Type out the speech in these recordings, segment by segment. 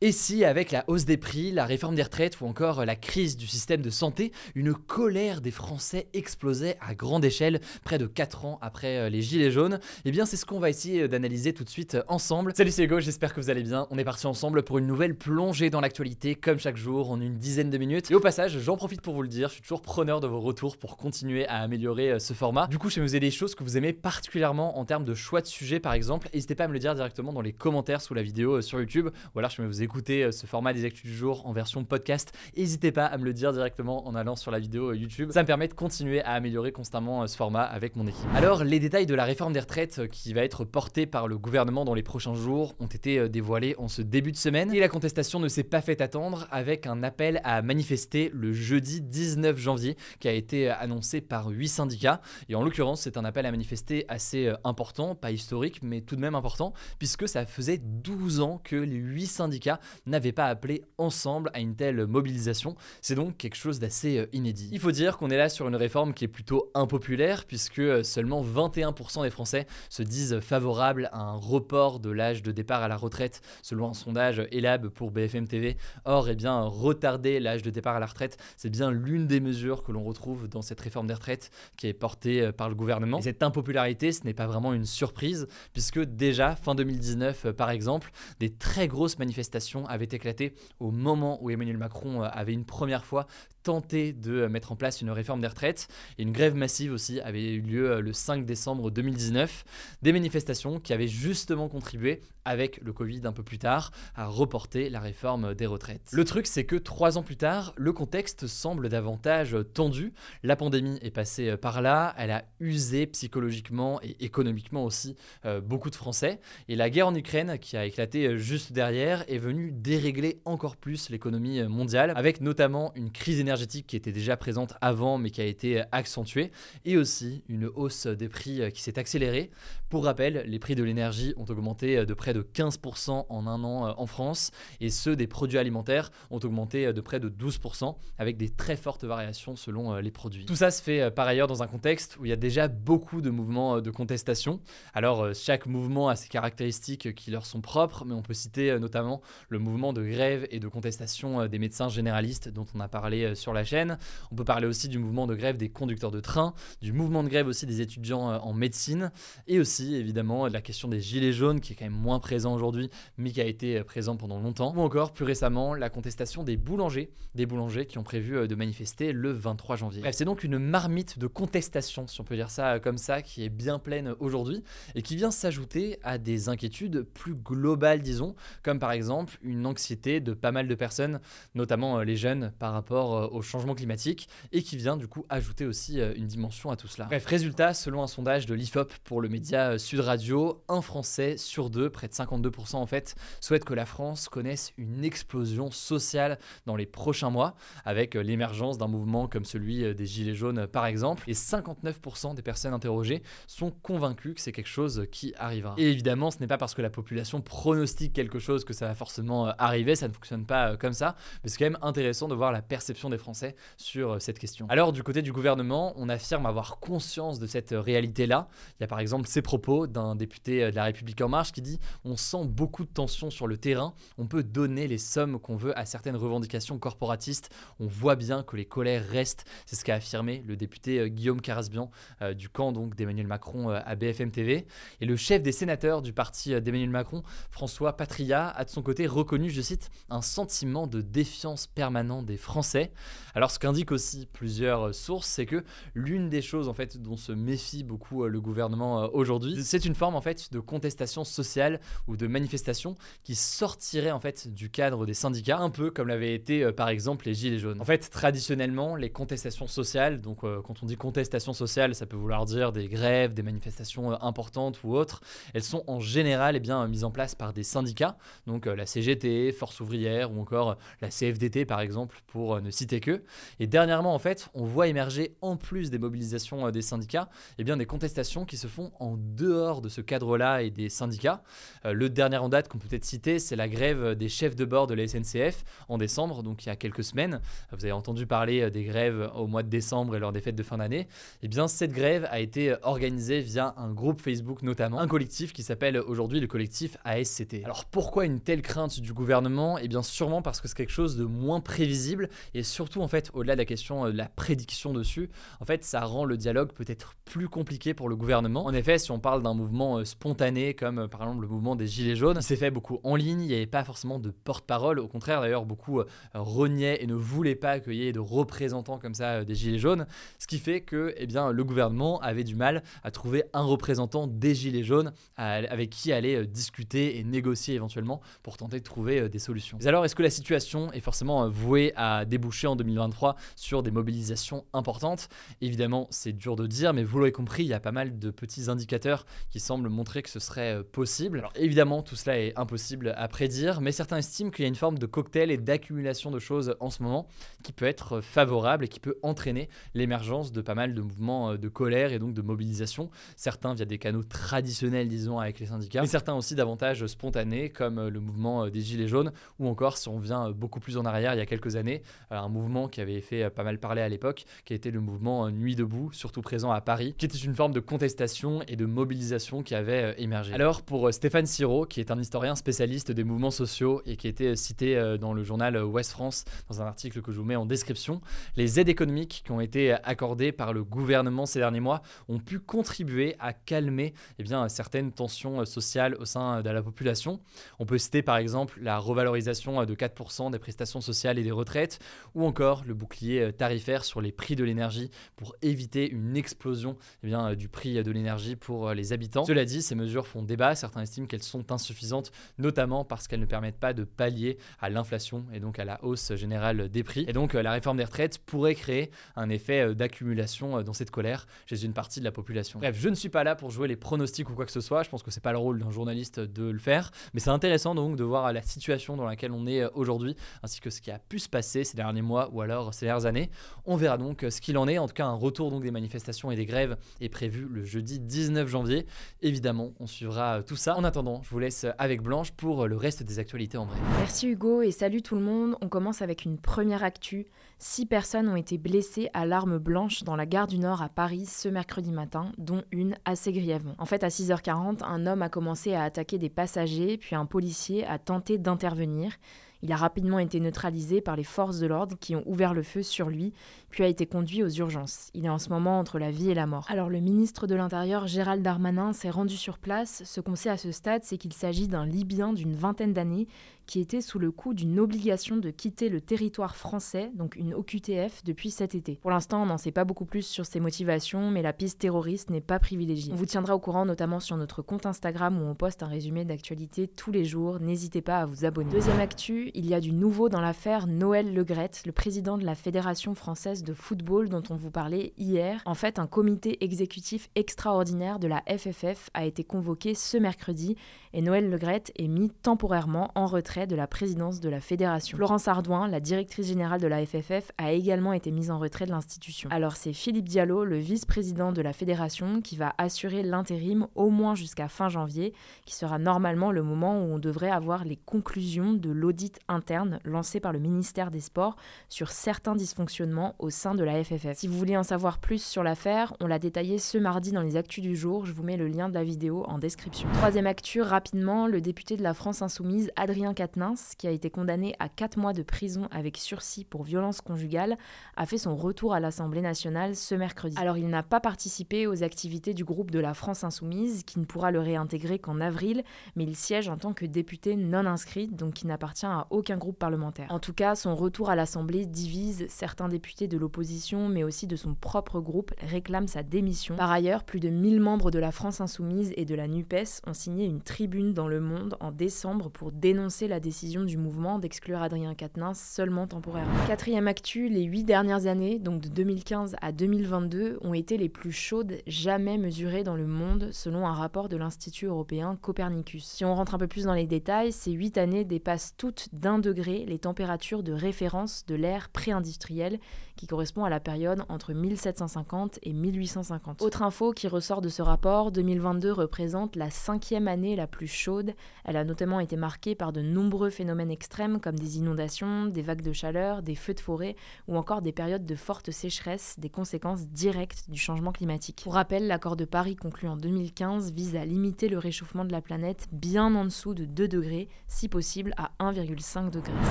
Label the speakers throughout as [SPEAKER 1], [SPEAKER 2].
[SPEAKER 1] Et si, avec la hausse des prix, la réforme des retraites ou encore la crise du système de santé, une colère des Français explosait à grande échelle près de 4 ans après euh, les Gilets jaunes? Eh bien, c'est ce qu'on va essayer d'analyser tout de suite euh, ensemble. Salut, c'est Hugo, j'espère que vous allez bien. On est parti ensemble pour une nouvelle plongée dans l'actualité, comme chaque jour, en une dizaine de minutes. Et au passage, j'en profite pour vous le dire, je suis toujours preneur de vos retours pour continuer à améliorer euh, ce format. Du coup, vais vous aider des choses que vous aimez particulièrement en termes de choix de sujets, par exemple. N'hésitez pas à me le dire directement dans les commentaires sous la vidéo sur YouTube, ou alors je vais vous écouter euh, ce format des actus du jour en version podcast, n'hésitez pas à me le dire directement en allant sur la vidéo euh, YouTube. Ça me permet de continuer à améliorer constamment euh, ce format avec mon équipe. Alors, les détails de la réforme des retraites qui va être portée par le gouvernement dans les prochains jours ont été dévoilés en ce début de semaine et la contestation ne s'est pas fait attendre avec un appel à manifester le jeudi 19 janvier qui a été annoncé par 8 syndicats. Et en l'occurrence, c'est un appel à manifester assez important, pas historique, mais tout de même important, puisque ça faisait 12 ans que les 8 syndicats n'avaient pas appelé ensemble à une telle mobilisation. C'est donc quelque chose d'assez euh, inédit. Il faut dire qu'on est là sur une réforme qui est plutôt impopulaire puisque euh, seulement 21% des Français se disent favorables à un report de l'âge de départ à la retraite selon un sondage ELAB pour BFM TV. Or, eh bien, retarder l'âge de départ à la retraite, c'est bien l'une des mesures que l'on retrouve dans cette réforme des retraites qui est portée euh, par le gouvernement. Et cette impopularité, ce n'est pas vraiment une surprise puisque déjà fin 2019 par exemple, des très grosses manifestations avaient éclaté au moment où Emmanuel Macron euh, avait une première fois tenté de euh, mettre en place une réforme des retraites. Et une grève massive aussi avait eu lieu euh, le 5 décembre 2019. Des manifestations qui avaient justement contribué, avec le Covid un peu plus tard, à reporter la réforme des retraites. Le truc, c'est que trois ans plus tard, le contexte semble davantage tendu. La pandémie est passée par là, elle a usé psychologiquement et économiquement aussi beaucoup de Français. Et la guerre en Ukraine, qui a éclaté juste derrière, est venue dérégler encore plus l'économie mondiale, avec notamment une crise énergétique qui était déjà présente avant mais qui a été accentuée, et aussi une hausse des prix qui s'est accélérée. Pour rappel, les prix de l'énergie ont augmenté de près de 15% en un an euh, en France, et ceux des produits alimentaires ont augmenté de près de 12%, avec des très fortes variations selon euh, les produits. Tout ça se fait euh, par ailleurs dans un contexte où il y a déjà beaucoup de mouvements de contestation. Alors chaque mouvement a ses caractéristiques qui leur sont propres, mais on peut citer notamment le mouvement de grève et de contestation des médecins généralistes dont on a parlé sur la chaîne. On peut parler aussi du mouvement de grève des conducteurs de train, du mouvement de grève aussi des étudiants euh, en médecine, et aussi évidemment de la question des gilets jaunes, qui est quand même moins présent aujourd'hui, mais qui a été euh, présent pendant longtemps. Ou encore, plus récemment, la contestation des boulangers, des boulangers qui ont prévu euh, de manifester le 23 janvier. Bref, c'est donc une marmite de contestation, si on peut dire ça comme ça, qui est bien pleine aujourd'hui, et qui vient s'ajouter à des inquiétudes plus globales, disons, comme par exemple une anxiété de pas mal de personnes, notamment les jeunes, par rapport au changement climatique et qui vient du coup ajouter aussi euh, une dimension à tout cela. Bref, résultat, selon un sondage de l'IFOP pour le média euh, Sud Radio, un Français sur deux, près de 52% en fait, souhaite que la France connaisse une explosion sociale dans les prochains mois, avec euh, l'émergence d'un mouvement comme celui des Gilets jaunes par exemple, et 59% des personnes interrogées sont convaincues que c'est quelque chose qui arrivera. Et évidemment, ce n'est pas parce que la population pronostique quelque chose que ça va forcément arriver, ça ne fonctionne pas comme ça, mais c'est quand même intéressant de voir la perception des Français sur euh, cette question. Alors du côté du gouvernement, on affirme avoir conscience de cette euh, réalité-là. Il y a par exemple ces propos d'un député euh, de la République en marche qui dit "On sent beaucoup de tensions sur le terrain, on peut donner les sommes qu'on veut à certaines revendications corporatistes, on voit bien que les colères restent." C'est ce qu'a affirmé le député Guillaume Carasbian du camp donc d'Emmanuel Macron à BFM TV et le chef des sénateurs du parti d'Emmanuel Macron, François Patria, a de son côté reconnu, je cite, un sentiment de défiance permanent des Français. Alors ce qu'indiquent aussi plusieurs sources, c'est que l'une des choses en fait dont se méfie beaucoup le gouvernement aujourd'hui, c'est une forme en fait de contestation sociale ou de manifestation qui sortirait en fait du cadre des syndicats, un peu comme l'avait été par exemple les gilets jaunes. En fait, traditionnellement, les contestations sociales, donc quand on dit contestation sociale, ça peut vouloir dire des grèves, des manifestations importantes ou autres, elles sont en général eh bien, mises en place par des syndicats, donc la CGT, Force ouvrière ou encore la CFDT par exemple, pour ne citer que. Et dernièrement, en fait, on voit émerger en plus des mobilisations des syndicats, eh bien, des contestations qui se font en dehors de ce cadre-là et des syndicats. le dernier en date qu'on peut peut-être citer, c'est la grève des chefs de bord de la SNCF en décembre, donc il y a quelques semaines. Vous avez entendu parler des grèves au mois de décembre et lors des fêtes de fin d'année. Eh bien, cette grève a été organisée via un groupe Facebook notamment, un collectif qui s'appelle aujourd'hui le collectif ASCT. Alors pourquoi une telle crainte du gouvernement Eh bien sûrement parce que c'est quelque chose de moins prévisible et surtout en fait au-delà de la question de la prédiction dessus, en fait ça rend le dialogue peut-être plus compliqué pour le gouvernement. En effet, si on parle d'un mouvement spontané comme par exemple le mouvement des Gilets jaunes, c'est fait beaucoup en ligne, il n'y avait pas forcément de porte-parole, au contraire d'ailleurs beaucoup reniaient et ne voulaient pas qu'il y ait de représentants comme ça des Gilets jaunes, ce qui fait que eh bien, le gouvernement avait du mal à trouver un représentant des Gilets jaunes avec qui aller euh, discuter et négocier éventuellement pour tenter de trouver euh, des solutions. Alors, est-ce que la situation est forcément euh, vouée à déboucher en 2023 sur des mobilisations importantes? Évidemment, c'est dur de dire, mais vous l'avez compris, il y a pas mal de petits indicateurs qui semblent montrer que ce serait possible. Alors évidemment, tout cela est impossible à prédire, mais certains estiment qu'il y a une forme de cocktail et d'accumulation de choses en ce moment qui peut être favorable et qui peut entraîner l'émergence de pas mal de mouvements de colère et donc de mobilisation. Certains via des canaux traditionnels, disons, avec les syndicats, mais certains aussi davantage spontanés, comme euh, le mouvement euh, des Gilets jaunes, ou encore, si on vient euh, beaucoup plus en arrière, il y a quelques années, un mouvement qui avait fait pas mal parler à l'époque, qui était le mouvement Nuit debout, surtout présent à Paris, qui était une forme de contestation et de mobilisation qui avait émergé. Alors, pour Stéphane Siro, qui est un historien spécialiste des mouvements sociaux et qui était cité dans le journal Ouest France, dans un article que je vous mets en description, les aides économiques qui ont été accordées par le gouvernement ces derniers mois ont pu contribuer à calmer eh bien, certaines tensions euh, sociales au sein de la population. On peut citer par exemple la revalorisation euh, de 4% des prestations sociales et des retraites, ou encore le bouclier euh, tarifaire sur les prix de l'énergie pour éviter une explosion eh bien, du prix de l'énergie pour les habitants. Cela dit, ces mesures font débat, certains estiment qu'elles sont insuffisantes, notamment parce qu'elles ne permettent pas de pallier à l'inflation et donc à la hausse générale des prix. Et donc la réforme des retraites pourrait créer un effet d'accumulation dans cette colère chez une partie de la population. Bref, je ne suis pas là pour jouer les pronostics ou quoi que ce soit, je pense que c'est pas le rôle d'un journaliste de le faire, mais c'est intéressant donc de voir la situation dans laquelle on est aujourd'hui, ainsi que ce qui a pu se passer ces derniers mois ou alors ces dernières années. On verra donc ce qu'il en est. En tout cas, un retour donc des manifestations et des grèves est prévu le jeudi 19 janvier. Évidemment, on suivra tout ça. En attendant, je vous laisse avec Blanche pour le reste des actualités en vrai.
[SPEAKER 2] Merci Hugo et salut tout le monde. On commence avec une première actu. Six personnes ont été blessées à l'arme blanche dans la gare du Nord à Paris ce mercredi matin, dont une assez grièvement. En fait, à 6h40, un homme a commencé à attaquer des passagers, puis un policier a tenté d'intervenir. Il a rapidement été neutralisé par les forces de l'ordre qui ont ouvert le feu sur lui, puis a été conduit aux urgences. Il est en ce moment entre la vie et la mort. Alors le ministre de l'Intérieur Gérald Darmanin s'est rendu sur place. Ce qu'on sait à ce stade, c'est qu'il s'agit d'un Libyen d'une vingtaine d'années qui était sous le coup d'une obligation de quitter le territoire français, donc une OQTF, depuis cet été. Pour l'instant, on n'en sait pas beaucoup plus sur ses motivations, mais la piste terroriste n'est pas privilégiée. On vous tiendra au courant notamment sur notre compte Instagram où on poste un résumé d'actualité tous les jours. N'hésitez pas à vous abonner. Deuxième actu, il y a du nouveau dans l'affaire Noël Legrette, le président de la Fédération française de football dont on vous parlait hier. En fait, un comité exécutif extraordinaire de la FFF a été convoqué ce mercredi et Noël Legrette est mis temporairement en retrait de la présidence de la fédération. Florence Ardouin, la directrice générale de la FFF, a également été mise en retrait de l'institution. Alors c'est Philippe Diallo, le vice-président de la fédération, qui va assurer l'intérim au moins jusqu'à fin janvier, qui sera normalement le moment où on devrait avoir les conclusions de l'audit interne lancé par le ministère des Sports sur certains dysfonctionnements au sein de la FFF. Si vous voulez en savoir plus sur l'affaire, on l'a détaillé ce mardi dans les actus du jour, je vous mets le lien de la vidéo en description. Troisième actu, rapidement, le député de la France Insoumise, Adrien Quatennens, qui a été condamné à 4 mois de prison avec sursis pour violence conjugale, a fait son retour à l'Assemblée nationale ce mercredi. Alors il n'a pas participé aux activités du groupe de la France Insoumise, qui ne pourra le réintégrer qu'en avril, mais il siège en tant que député non inscrit, donc qui n'appartient à aucun groupe parlementaire. En tout cas, son retour à l'Assemblée divise certains députés de l'opposition, mais aussi de son propre groupe, réclament sa démission. Par ailleurs, plus de 1000 membres de la France Insoumise et de la NUPES ont signé une tribune dans Le Monde en décembre pour dénoncer la décision du mouvement d'exclure Adrien Quatennens seulement temporairement. Quatrième actu, les huit dernières années, donc de 2015 à 2022, ont été les plus chaudes jamais mesurées dans le monde selon un rapport de l'Institut européen Copernicus. Si on rentre un peu plus dans les détails, ces huit années dépassent toutes d'un degré les températures de référence de l'ère pré-industrielle qui correspond à la période entre 1750 et 1850. Autre info qui ressort de ce rapport, 2022 représente la cinquième année la plus chaude. Elle a notamment été marquée par de nombreux phénomènes extrêmes comme des inondations, des vagues de chaleur, des feux de forêt ou encore des périodes de forte sécheresse, des conséquences directes du changement climatique. Pour rappel, l'accord de Paris conclu en 2015 vise à limiter le réchauffement de la planète bien en dessous de 2 degrés, si possible à 1,5 degré.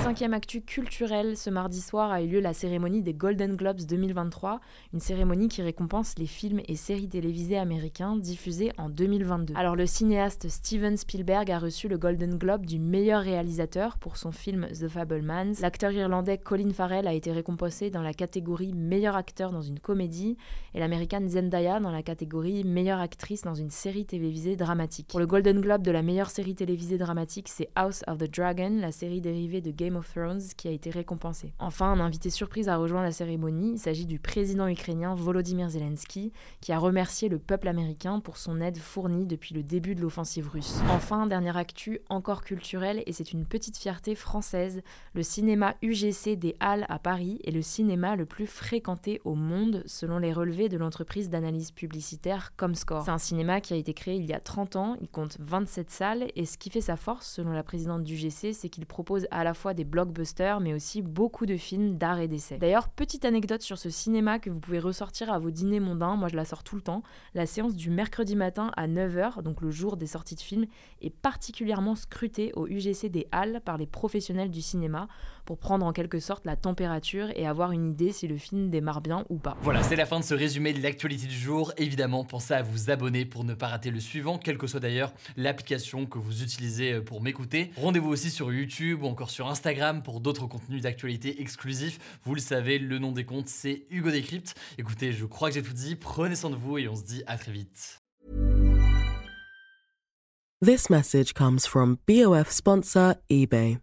[SPEAKER 2] Cinquième actu culturelle, ce mardi soir a eu lieu la cérémonie des Golden Globes 2023, une cérémonie qui récompense les films et séries télévisées américains diffusés en 2022. Alors le cinéaste Steven Spielberg a reçu le Golden Globe du meilleur réalisateur pour son film The Fablemans. L'acteur irlandais Colin Farrell a été récompensé dans la catégorie meilleur acteur dans une comédie et l'américaine Zendaya dans la catégorie meilleure actrice dans une série télévisée dramatique. Pour le Golden Globe de la meilleure série télévisée dramatique, c'est House of the Dragon, la série dérivée de Game of Thrones, qui a été récompensée. Enfin, un invité surprise a rejoint la Il s'agit du président ukrainien Volodymyr Zelensky, qui a remercié le peuple américain pour son aide fournie depuis le début de l'offensive russe. Enfin, dernière actu, encore culturelle, et c'est une petite fierté française. Le cinéma UGC des Halles à Paris est le cinéma le plus fréquenté au monde, selon les relevés de l'entreprise d'analyse publicitaire Comscore. C'est un cinéma qui a été créé il y a 30 ans, il compte 27 salles, et ce qui fait sa force, selon la présidente du UGC, c'est qu'il propose à la fois des blockbusters, mais aussi beaucoup de films d'art et d'essai. D'ailleurs, petite anecdote sur ce cinéma que vous pouvez ressortir à vos dîners mondains, moi je la sors tout le temps. La séance du mercredi matin à 9h, donc le jour des sorties de films, est particulièrement scrutée au UGC des Halles par les professionnels du cinéma pour prendre en quelque sorte la température et avoir une idée si le film démarre bien ou pas.
[SPEAKER 1] Voilà, c'est la fin de ce résumé de l'actualité du jour. Évidemment, pensez à vous abonner pour ne pas rater le suivant, quelle que soit d'ailleurs l'application que vous utilisez euh, pour m'écouter. Rendez-vous aussi sur YouTube ou encore sur Instagram pour d'autres contenus d'actualité exclusifs. Vous le savez, le nom des comptes, c'est Hugo Décrypte. Écoutez, je crois que j'ai tout dit. Prenez soin de vous et on se dit à très vite.
[SPEAKER 3] This message comes from BOF sponsor eBay.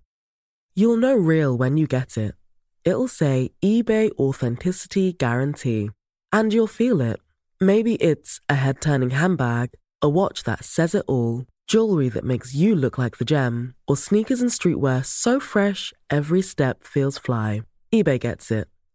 [SPEAKER 3] You'll know real when you get it. It'll say eBay Authenticity Guarantee. And you'll feel it. Maybe it's a head turning handbag, a watch that says it all, jewelry that makes you look like the gem, or sneakers and streetwear so fresh every step feels fly. eBay gets it.